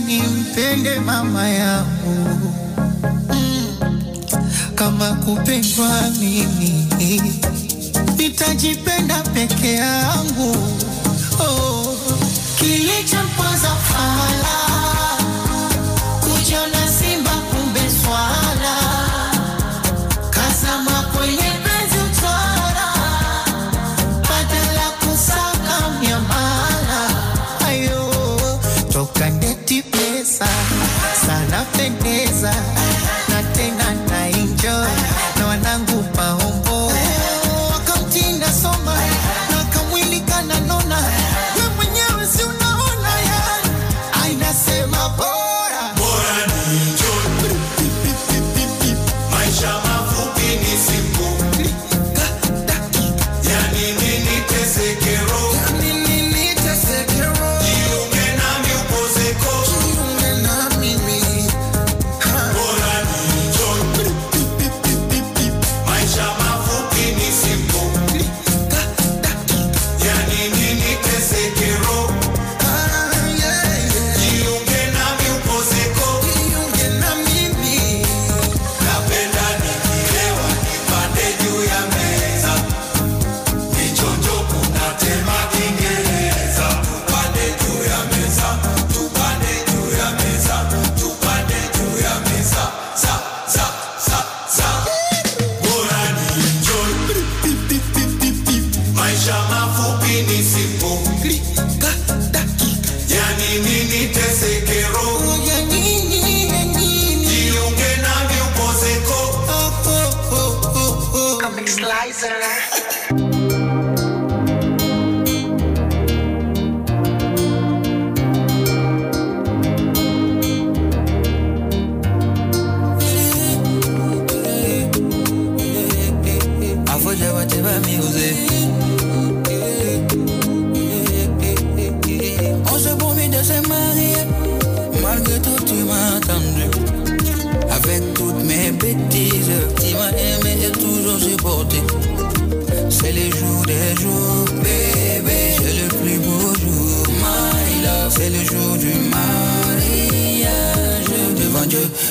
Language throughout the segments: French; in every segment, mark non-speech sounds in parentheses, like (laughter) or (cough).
Nimejifunza nimpende mama yangu. Kama kupendwa mimi nitajipenda peke yangu oh. Kilichomponza fala desire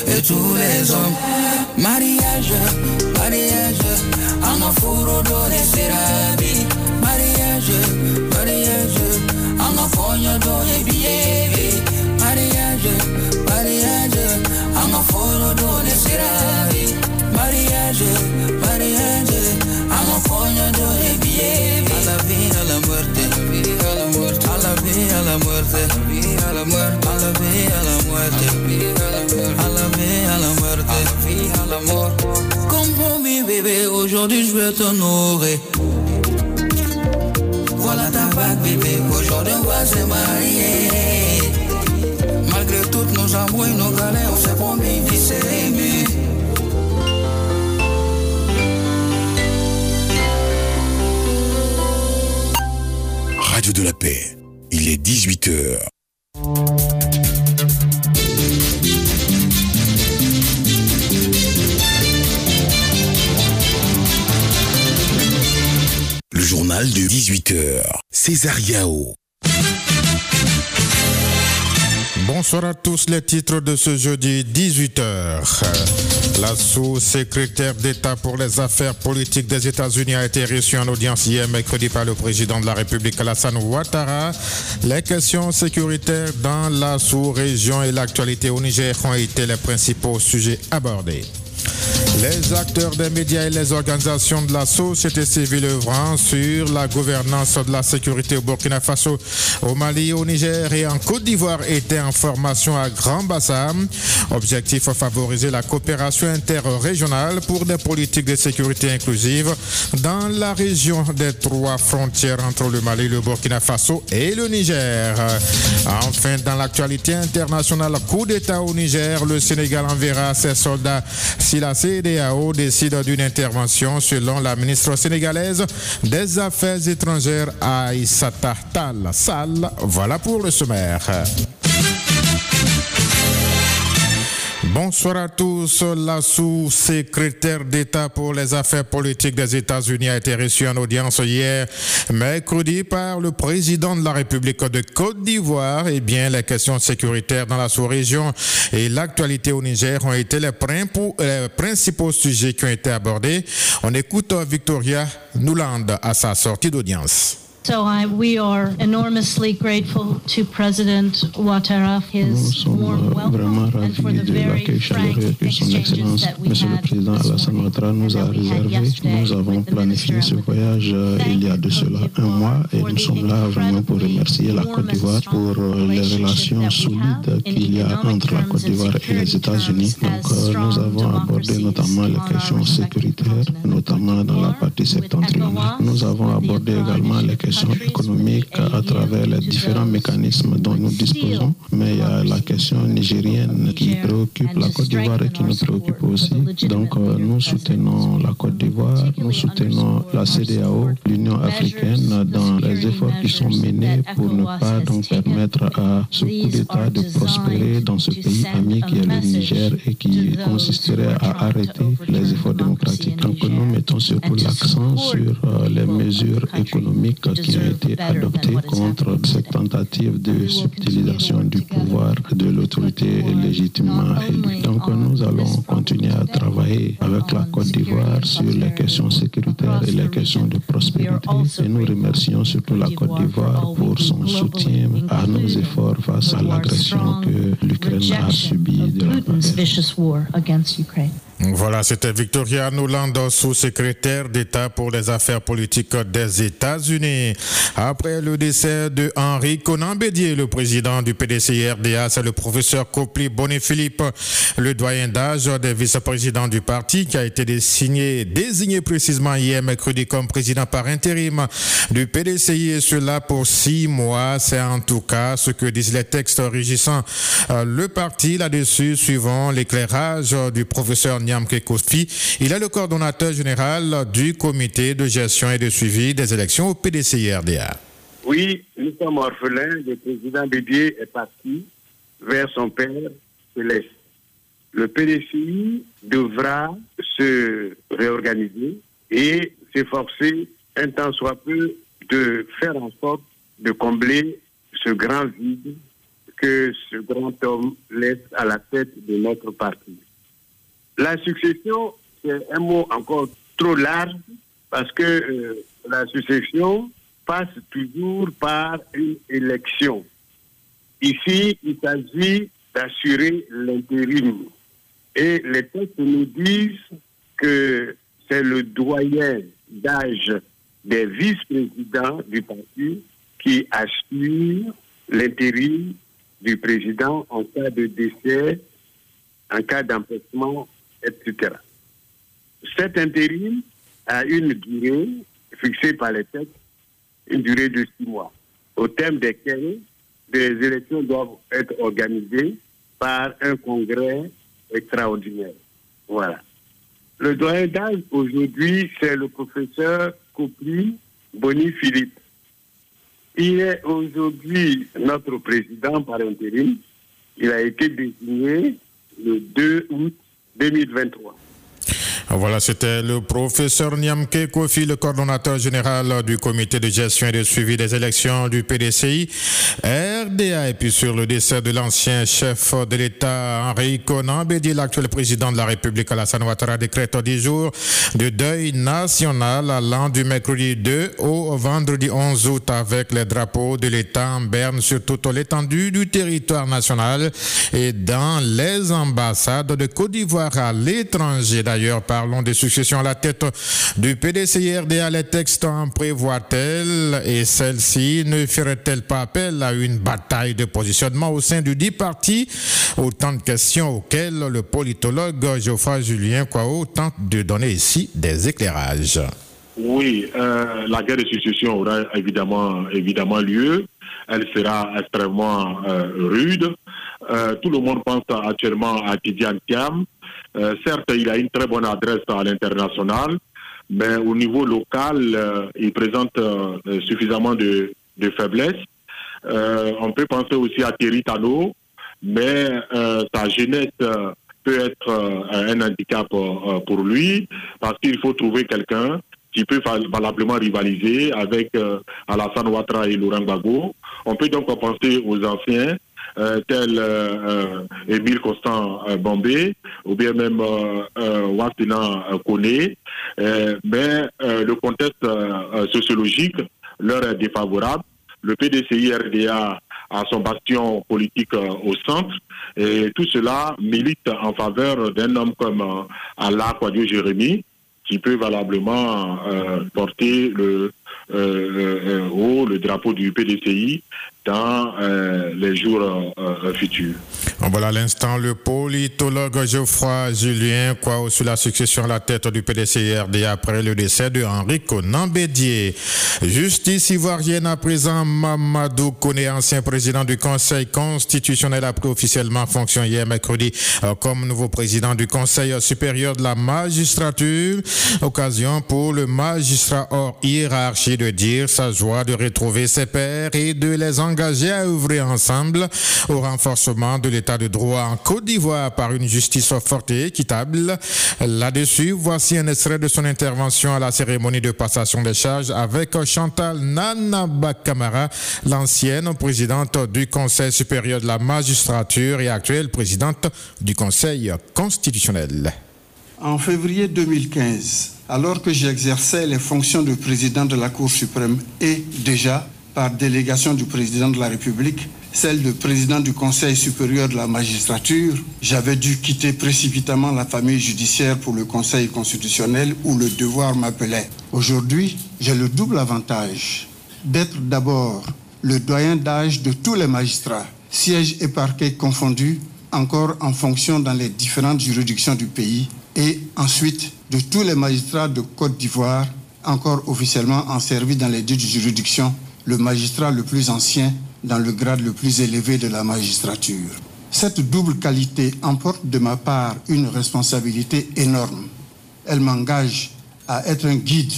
et tous les hommes. Mariage, mariage, en furo dore serabi. Mariage, mariage, en fogno dore bievi. Mariage, mariage, en furo dore serabi. Mariage, mariage, en fogno dore bievi. Alla via, alla morte, alla via, alla morte, alla à la morte. Aujourd'hui je vais t'honorer. Voilà ta bague, bébé, aujourd'hui on va se marier. Malgré toutes nos embrouilles, nos galères, on s'est promis de s'aimer. Radio de la paix, il est 18h. De 18h. César Yao. Bonsoir à tous, les titres de ce jeudi 18h. La sous-secrétaire d'État pour les affaires politiques des États-Unis a été reçue en audience hier mercredi par le président de la République Alassane Ouattara. Les questions sécuritaires dans la sous-région et l'actualité au Niger ont été les principaux sujets abordés. Les acteurs des médias et les organisations de la société civile œuvrant sur la gouvernance de la sécurité au Burkina Faso, au Mali, au Niger et en Côte d'Ivoire étaient en formation à Grand Bassam. Objectif favoriser la coopération interrégionale pour des politiques de sécurité inclusive dans la région des trois frontières entre le Mali, le Burkina Faso et le Niger. Enfin, dans l'actualité internationale, coup d'État au Niger, le Sénégal enverra ses soldats si la CDAO décide d'une intervention selon la ministre sénégalaise des Affaires étrangères Aïssata Tal Sall. Voilà pour le sommaire. Bonsoir à tous. La sous-secrétaire d'État pour les affaires politiques des États-Unis a été reçue en audience hier, mercredi, par le président de la République de Côte d'Ivoire. Eh bien, les questions sécuritaires dans la sous-région et l'actualité au Niger ont été les, principaux sujets qui ont été abordés. On écoute Victoria Nuland à sa sortie d'audience. So I, we are enormously grateful to President Ouattara, his warm Monsieur le Président Alassane Ouattara nous a réservé. Nous avons planifié ce voyage euh, il y a de cela un mois et nous sommes là vraiment pour remercier la Côte d'Ivoire pour euh, les relations solides qu'il y a entre la Côte d'Ivoire et les États-Unis. Donc euh, nous avons abordé notamment les questions sécuritaires, notamment dans la partie septentrionale. Nous avons abordé également les questions économique à travers les différents mécanismes dont nous disposons, mais il y a la question nigérienne qui préoccupe la Côte d'Ivoire et qui nous préoccupe aussi. Donc euh, nous soutenons la Côte d'Ivoire, nous soutenons la CDAO, l'Union africaine dans les efforts qui sont menés pour ne pas donc permettre à ce coup d'État de prospérer dans ce pays ami qui est le Niger et qui consisterait à arrêter les efforts démocratiques. Donc nous mettons surtout l'accent sur euh, les mesures économiques qui ont été adoptées contre cette tentative de subtilisation du pouvoir de l'autorité légitimement élue. Donc nous allons continuer à travailler avec la Côte d'Ivoire sur les questions sécuritaires et les questions de prospérité. Et nous remercions surtout la Côte d'Ivoire pour son soutien à nos efforts face à l'agression que l'Ukraine a subie de la voilà, c'était Victoria Nuland, sous-secrétaire d'État pour les affaires politiques des États-Unis. Après le décès de Henri Conan Bédier, le président du PDCRDA, c'est le professeur Copli Bonnet-Philippe, le doyen d'âge des vice-présidents du parti, qui a été désigné, désigné précisément hier mercredi comme président par intérim du PDCI, et cela pour six mois. C'est en tout cas ce que disent les textes régissant euh, le parti là-dessus, suivant l'éclairage du professeur il est le coordonnateur général du comité de gestion et de suivi des élections au PDCI-RDA. Oui, nous sommes orphelins. Le président Bédier est parti vers son père céleste. Le PDCI devra se réorganiser et s'efforcer un temps soit peu de faire en sorte de combler ce grand vide que ce grand homme laisse à la tête de notre parti. La succession, c'est un mot encore trop large parce que euh, la succession passe toujours par une élection. Ici, il s'agit d'assurer l'intérim. Et les textes nous disent que c'est le doyen d'âge des vice-présidents du parti qui assure l'intérim du président en cas de décès, en cas d'empêchement etc. Cet intérim a une durée fixée par les textes, une durée de six mois, au terme desquels des élections doivent être organisées par un congrès extraordinaire. Voilà. Le doyen d'âge aujourd'hui, c'est le professeur Copli Boni Philippe. Il est aujourd'hui notre président par intérim. Il a été désigné le 2 août 2023. Voilà, c'était le professeur Niamke Kofi, le coordonnateur général du comité de gestion et de suivi des élections du PDCI, RDA. Et puis sur le décès de l'ancien chef de l'État, Henri Conan Bédi, l'actuel président de la République, Alassane Ouattara, décrète 10 jours de deuil national allant du mercredi 2 au vendredi 11 août avec les drapeaux de l'État en berne sur toute l'étendue du territoire national et dans les ambassades de Côte d'Ivoire à l'étranger d'ailleurs Parlons des successions à la tête du PDCRDA. Les textes en prévoient-elles et celle-ci ne ferait-elle pas appel à une bataille de positionnement au sein du dit parti? Autant de questions auxquelles le politologue Geoffroy Julien Kwao tente de donner ici des éclairages. Oui, euh, la guerre de succession aura évidemment, évidemment lieu. Elle sera extrêmement euh, rude. Euh, tout le monde pense actuellement à Tidiane Thiam. Euh, certes, il a une très bonne adresse à l'international, mais au niveau local, euh, il présente euh, suffisamment de, faiblesses. on peut penser aussi à Thierry Tano, mais sa jeunesse peut être un handicap pour lui parce qu'il faut trouver quelqu'un qui peut valablement rivaliser avec Alassane Ouattara et Laurent Gbagbo. On peut donc penser aux anciens tels euh, Émile Constant Bombé ou bien même Wassina Kone. mais le contexte sociologique leur est défavorable. Le PDCI-RDA a son bastion politique au centre et tout cela milite en faveur d'un homme comme Allah Kwadio Jérémy qui peut valablement euh, porter le, euh, euh, haut le drapeau du PDCI dans euh, les jours euh, futurs. Voilà l'instant le politologue Geoffroy Julien quoi sur la succession à la tête du PDCRD après le décès de Henri Conan Bédier. Justice ivoirienne à présent, Mamadou Kone, ancien président du Conseil constitutionnel, a pris officiellement fonction hier mercredi euh, comme nouveau président du Conseil supérieur de la magistrature. Occasion pour le magistrat hors hiérarchie de dire sa joie de retrouver ses pairs et de les engager engagé à œuvrer ensemble au renforcement de l'état de droit en Côte d'Ivoire par une justice forte et équitable. Là-dessus, voici un extrait de son intervention à la cérémonie de passation des charges avec Chantal Nanaba Kamara, l'ancienne présidente du Conseil supérieur de la magistrature et actuelle présidente du Conseil constitutionnel. En février 2015, alors que j'exerçais les fonctions de président de la Cour suprême et déjà par délégation du président de la République, celle de président du Conseil supérieur de la magistrature, j'avais dû quitter précipitamment la famille judiciaire pour le Conseil constitutionnel où le devoir m'appelait. Aujourd'hui, j'ai le double avantage d'être d'abord le doyen d'âge de tous les magistrats, sièges et parquets confondus, encore en fonction dans les différentes juridictions du pays, et ensuite de tous les magistrats de Côte d'Ivoire, encore officiellement en service dans les dites juridictions le magistrat le plus ancien dans le grade le plus élevé de la magistrature. Cette double qualité emporte de ma part une responsabilité énorme. Elle m'engage à être un guide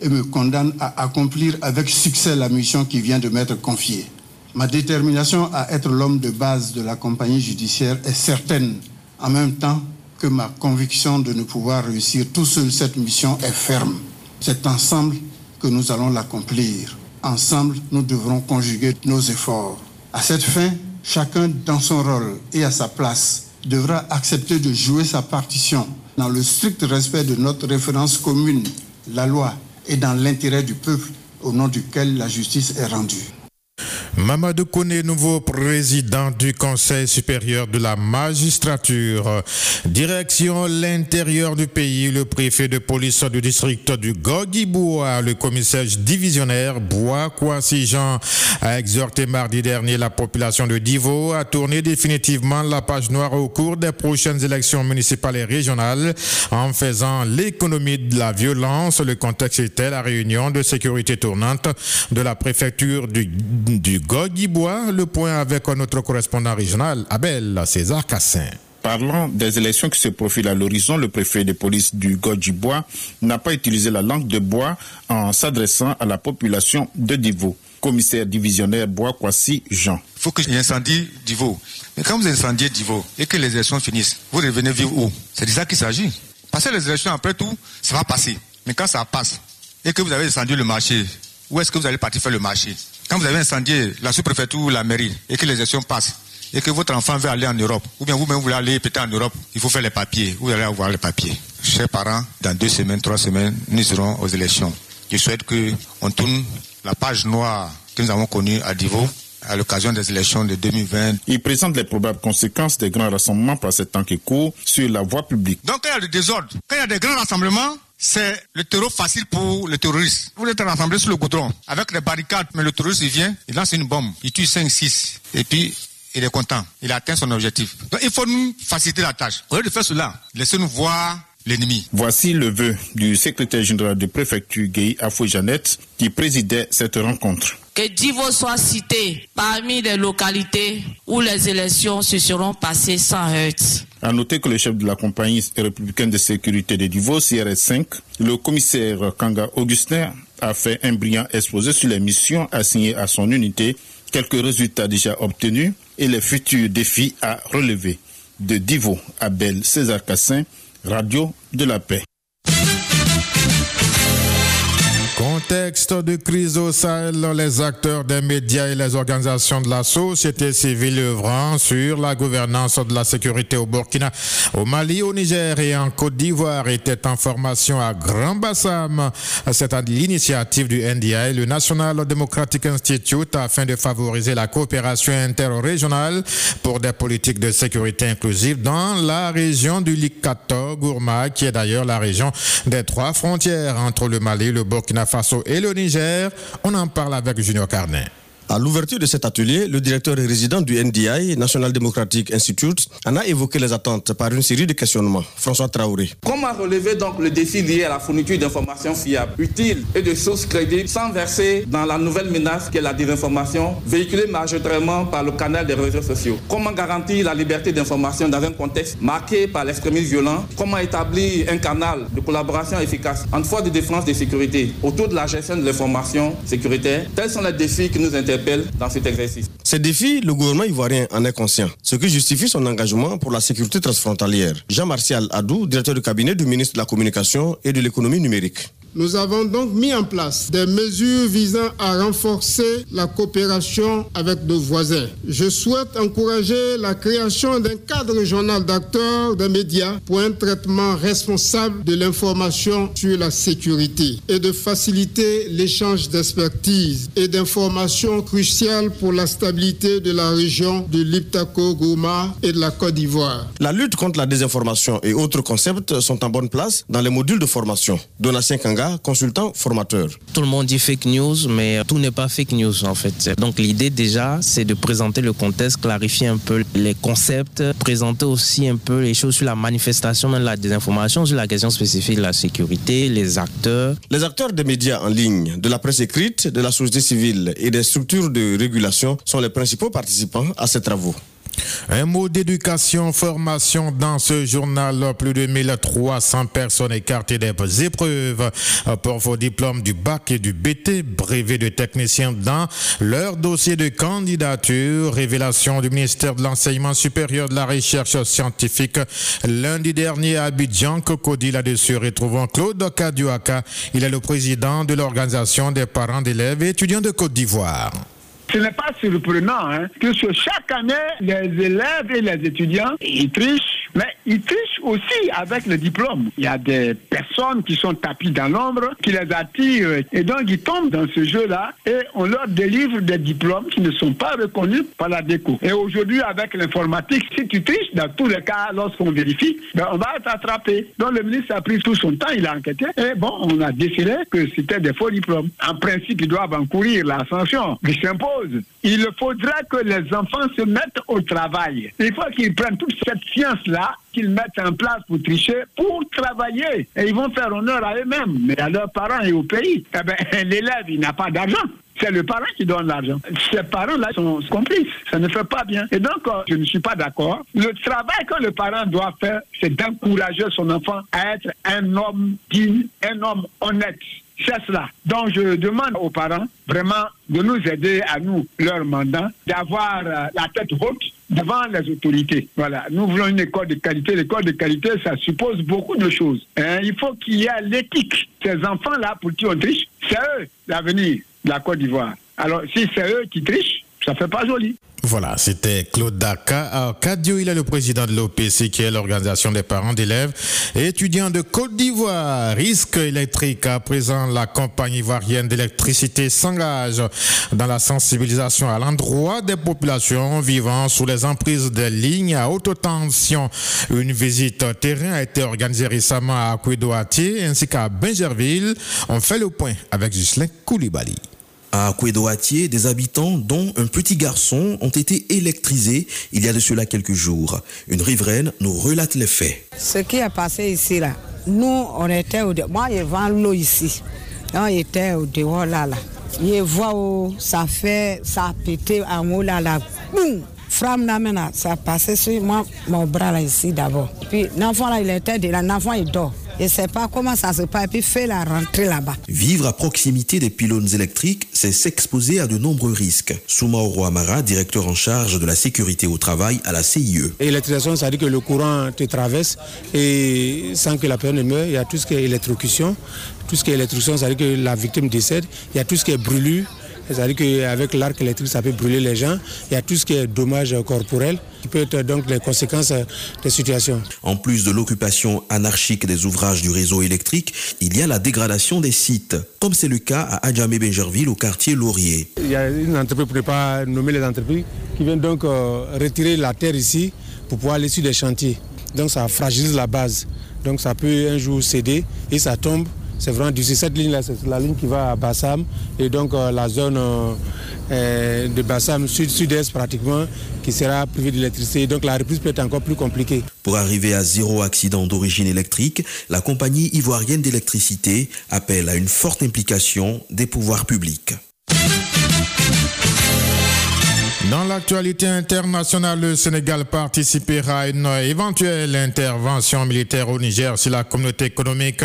et me condamne à accomplir avec succès la mission qui vient de m'être confiée. Ma détermination à être l'homme de base de la compagnie judiciaire est certaine, en même temps que ma conviction de ne pouvoir réussir tout seul cette mission est ferme. C'est ensemble que nous allons l'accomplir. Ensemble, nous devrons conjuguer nos efforts. À cette fin, chacun dans son rôle et à sa place devra accepter de jouer sa partition dans le strict respect de notre référence commune, la loi, et dans l'intérêt du peuple au nom duquel la justice est rendue. Mamadou Kone, nouveau président du Conseil supérieur de la magistrature. Direction l'intérieur du pays, le préfet de police du district du Gogiboua, le commissaire divisionnaire Bois Kwasi Jean a exhorté mardi dernier la population de Divo à tourner définitivement la page noire au cours des prochaines élections municipales et régionales en faisant l'économie de la violence. Le contexte était la réunion de sécurité tournante de la préfecture du, du Gogibois. Le point avec notre correspondant régional, Abel César Cassin. Parlant des élections qui se profilent à l'horizon, le préfet de police du Gogibois n'a pas utilisé la langue de bois en s'adressant à la population de Divo. Commissaire divisionnaire Bois Kwasi Jean. Il faut que incendie Divo. Mais quand vous incendiez Divo et que les élections finissent, vous revenez vivre où? C'est de ça qu'il s'agit. Passer les élections, après tout, ça va passer. Mais quand ça passe et que vous avez incendié le marché, où est-ce que vous allez partir faire le marché? Quand vous avez incendié la sous-préfecture ou la mairie et que les élections passent et que votre enfant veut aller en Europe, ou bien vous-même voulez aller peut-être en Europe, il faut faire les papiers, vous allez avoir les papiers. Chers parents, dans deux semaines, trois semaines, nous serons aux élections. Je souhaite qu'on tourne la page noire que nous avons connue à Divo à l'occasion des élections de 2020. Il présente les probables conséquences des grands rassemblements par ce temps qui court sur la voie publique. Donc quand il y a le désordre, quand il y a des grands rassemblements, c'est le terreau facile pour les terroristes. Vous êtes rassemblés sur le goudron avec des barricades, mais le terroriste il vient, il lance une bombe, il tue 5, 6, et puis il est content, il atteint son objectif. Donc il faut nous faciliter la tâche. Au lieu de faire cela, laissez-nous voir l'ennemi. Voici le vœu du secrétaire général de préfecture Gay Afou Jeannette qui présidait cette rencontre. Que Divo soit cité parmi les localités où les élections se seront passées sans heurts. À noter que le chef de la compagnie républicaine de sécurité de Divo, CRS5, le commissaire Kanga Augustin, a fait un brillant exposé sur les missions assignées à son unité, quelques résultats déjà obtenus et les futurs défis à relever. De Divo, Abel César Cassin, Radio de la Paix. Contexte de crise au Sahel, les acteurs des médias et les organisations de la société civile œuvrant sur la gouvernance de la sécurité au Burkina, au Mali, au Niger et en Côte d'Ivoire étaient en formation à Grand Bassam. C'est à l'initiative du NDI, le National Democratic Institute, afin de favoriser la coopération interrégionale pour des politiques de sécurité inclusive dans la région du Likato Gourma, qui est d'ailleurs la région des trois frontières entre le Mali, le Burkina Faso et le Niger. On en parle avec Junior Carnet. À l'ouverture de cet atelier, le directeur et résident du NDI, National Democratic Institute, en a évoqué les attentes par une série de questionnements. François Traoré. Comment relever donc le défi lié à la fourniture d'informations fiables, utiles et de sources crédibles sans verser dans la nouvelle menace qu'est la désinformation véhiculée majoritairement par le canal des réseaux sociaux? Comment garantir la liberté d'information dans un contexte marqué par l'extrémisme violent? Comment établir un canal de collaboration efficace entre forces de défense et de sécurité autour de la gestion de l'information sécuritaire? Tels sont les défis qui nous dans. Ces défis, le gouvernement ivoirien en est conscient, ce qui justifie son engagement pour la sécurité transfrontalière. Jean-Martial Adou, directeur de cabinet du ministre de la Communication et de l'économie numérique. Nous avons donc mis en place des mesures visant à renforcer la coopération avec nos voisins. Je souhaite encourager la création d'un cadre régional d'acteurs des médias pour un traitement responsable de l'information sur la sécurité et de faciliter l'échange d'expertise et d'informations cruciales pour la stabilité de la région de l'Iptako, Goma et de la Côte d'Ivoire. La lutte contre la désinformation et autres concepts sont en bonne place dans les modules de formation. Donatien Kanga consultant formateur. Tout le monde dit fake news, mais tout n'est pas fake news en fait. Donc l'idée déjà, c'est de présenter le contexte, clarifier un peu les concepts, présenter aussi un peu les choses sur la manifestation de la désinformation, sur la question spécifique de la sécurité, les acteurs. Les acteurs des médias en ligne, de la presse écrite, de la société civile et des structures de régulation sont les principaux participants à ces travaux. Un mot d'éducation, formation dans ce journal. Plus de 1300 personnes écartées des épreuves pour vos diplômes du bac et du BT, brevet de technicien dans leur dossier de candidature. Révélation du ministère de l'Enseignement supérieur de la Recherche scientifique lundi dernier à Abidjan. Cocody là-dessus retrouvons Claude Kaduaka. Il est le président de l'organisation des parents d'élèves et étudiants de Côte d'Ivoire. Ce n'est pas surprenant hein, que chaque année, les élèves et les étudiants, ils trichent, mais ils trichent aussi avec le diplôme. Il y a des personnes qui sont tapis dans l'ombre, qui les attirent, et donc ils tombent dans ce jeu-là, et on leur délivre des diplômes qui ne sont pas reconnus par la déco. Et aujourd'hui, avec l'informatique, si tu triches, dans tous les cas, lorsqu'on vérifie, ben, on va t'attraper. Donc le ministre a pris tout son temps, il a enquêté, et bon, on a décidé que c'était des faux diplômes. En principe, ils doivent encourir la sanction qui s'impose il faudra que les enfants se mettent au travail. Il faut qu'ils prennent toute cette science-là, qu'ils mettent en place pour tricher, pour travailler. Et ils vont faire honneur à eux-mêmes, mais à leurs parents et au pays. Eh ben, (laughs) l'élève, il n'a pas d'argent. C'est le parent qui donne l'argent. Ces parents-là sont complices. Ça ne fait pas bien. Et donc, euh, je ne suis pas d'accord. Le travail que le parent doit faire, c'est d'encourager son enfant à être un homme digne, un homme honnête. C'est cela. Donc, je demande aux parents vraiment de nous aider à nous, leur mandat, d'avoir euh, la tête haute devant les autorités. Voilà. Nous voulons une école de qualité. L'école de qualité, ça suppose beaucoup de choses. Hein. Il faut qu'il y ait l'éthique. Ces enfants-là, pour qui on triche, c'est eux l'avenir de la Côte d'Ivoire. Alors, si c'est eux qui trichent, ça fait pas joli. Voilà, c'était Claude Daka. Cadio, il est le président de l'OPC, qui est l'organisation des parents d'élèves et étudiants de Côte d'Ivoire. Risque électrique. À présent, la compagnie ivoirienne d'électricité s'engage dans la sensibilisation à l'endroit des populations vivant sous les emprises des lignes à haute tension. Une visite terrain a été organisée récemment à Kouedouati ainsi qu'à Benjerville. On fait le point avec Ghislain Koulibaly. À Kouédoatier, des habitants, dont un petit garçon, ont été électrisés il y a de cela quelques jours. Une riveraine nous relate les faits. Ce qui est passé ici, là, nous, on était au dehors. Moi, je vends l'eau ici. On était au dehors, là, là. Je vois où ça fait, ça a pété en haut, là, là. Boum! Fram là maintenant, ça a passé sur moi, mon bras là ici d'abord. Puis l'enfant là, il était de là, l'enfant il dort. Je ne sais pas comment ça se passe, et puis fait la rentrée là-bas. Vivre à proximité des pylônes électriques, c'est s'exposer à de nombreux risques. Soumaoro Amara, directeur en charge de la sécurité au travail à la CIE. L'électrocution, ça veut dire que le courant te traverse et sans que la personne ne meure, il y a tout ce qui est électrocution. Tout ce qui est électrocution, ça veut dire que la victime décède. Il y a tout ce qui est brûlure. C'est-à-dire qu'avec l'arc électrique, ça peut brûler les gens. Il y a tout ce qui est dommage corporel, qui peut être donc les conséquences des situations. En plus de l'occupation anarchique des ouvrages du réseau électrique, il y a la dégradation des sites, comme c'est le cas à Adjamé Benjerville au quartier Laurier. Il y a une entreprise, pour ne pas nommer les entreprises, qui vient donc euh, retirer la terre ici pour pouvoir aller sur des chantiers. Donc ça fragilise la base. Donc ça peut un jour céder et ça tombe c'est vraiment du cette ligne-là, c'est la ligne qui va à Bassam et donc euh, la zone euh, de Bassam sud-sud-est pratiquement qui sera privée d'électricité. Donc la reprise peut être encore plus compliquée. Pour arriver à zéro accident d'origine électrique, la compagnie ivoirienne d'électricité appelle à une forte implication des pouvoirs publics. Dans l'actualité internationale, le Sénégal participera à une éventuelle intervention militaire au Niger si la communauté économique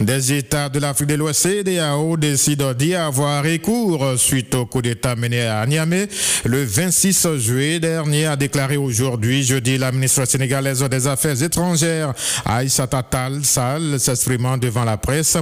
des États de l'Afrique de l'Ouest, CDAO, décide d'y avoir recours suite au coup d'État mené à Niamey. Le 26 juillet dernier a déclaré aujourd'hui, jeudi, la ministre sénégalaise des Affaires étrangères, Aïssata Tal Sal, s'exprimant devant la presse.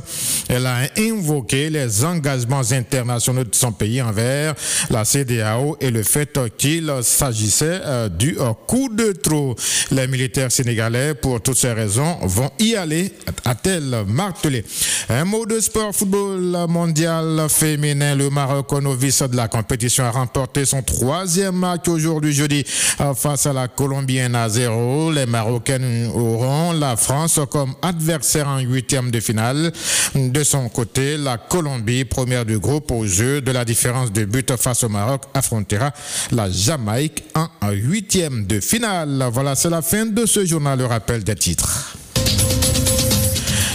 Elle a invoqué les engagements internationaux de son pays envers la CDAO et le fait qu'il s'agissait euh, du euh, coup de trop. Les militaires sénégalais, pour toutes ces raisons, vont y aller, a-t-elle martelé. Un mot de sport football mondial féminin. Le Maroc, novice de la compétition, a remporté son troisième match aujourd'hui jeudi euh, face à la Colombienne à zéro. Les Marocaines auront la France comme adversaire en huitième de finale. De son côté, la Colombie, première du groupe au jeu de la différence de but face au Maroc, affrontera la Jamaïque en huitième de finale. Voilà, c'est la fin de ce journal, le rappel des titres.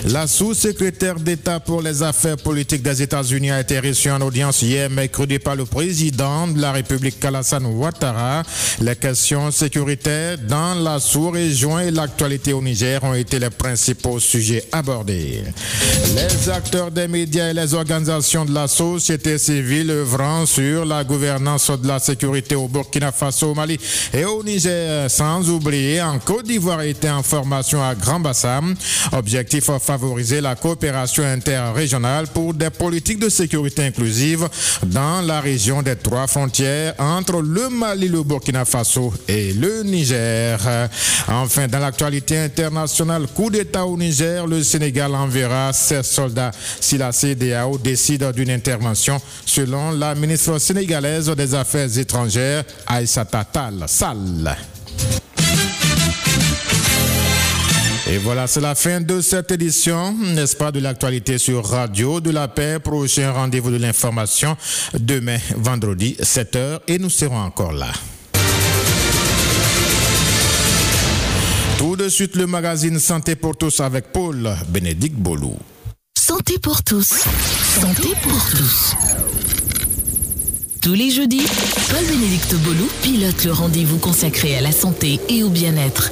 La sous-secrétaire d'État pour les affaires politiques des États-Unis a été reçue en audience hier mercredi par le président de la République Alassane Ouattara. Les questions sécuritaires dans la sous-région et l'actualité au Niger ont été les principaux sujets abordés. Les acteurs des médias et les organisations de la société civile œuvrant sur la gouvernance de la sécurité au Burkina Faso, au Mali et au Niger, sans oublier en Côte d'Ivoire été en formation à Grand Bassam. Objectif favoriser la coopération interrégionale pour des politiques de sécurité inclusive dans la région des trois frontières entre le Mali, le Burkina Faso et le Niger. Enfin, dans l'actualité internationale, coup d'État au Niger, le Sénégal enverra ses soldats si la CDAO décide d'une intervention, selon la ministre sénégalaise des Affaires étrangères, Aïssata Tal Sall. Et voilà, c'est la fin de cette édition, n'est-ce pas, de l'actualité sur Radio de la Paix. Prochain rendez-vous de l'information demain, vendredi, 7h, et nous serons encore là. Tout de suite, le magazine Santé pour tous avec Paul Bénédicte Bolou. Santé pour tous. Santé pour tous. Tous les jeudis, Paul-Bénédicte Bolou pilote le rendez-vous consacré à la santé et au bien-être.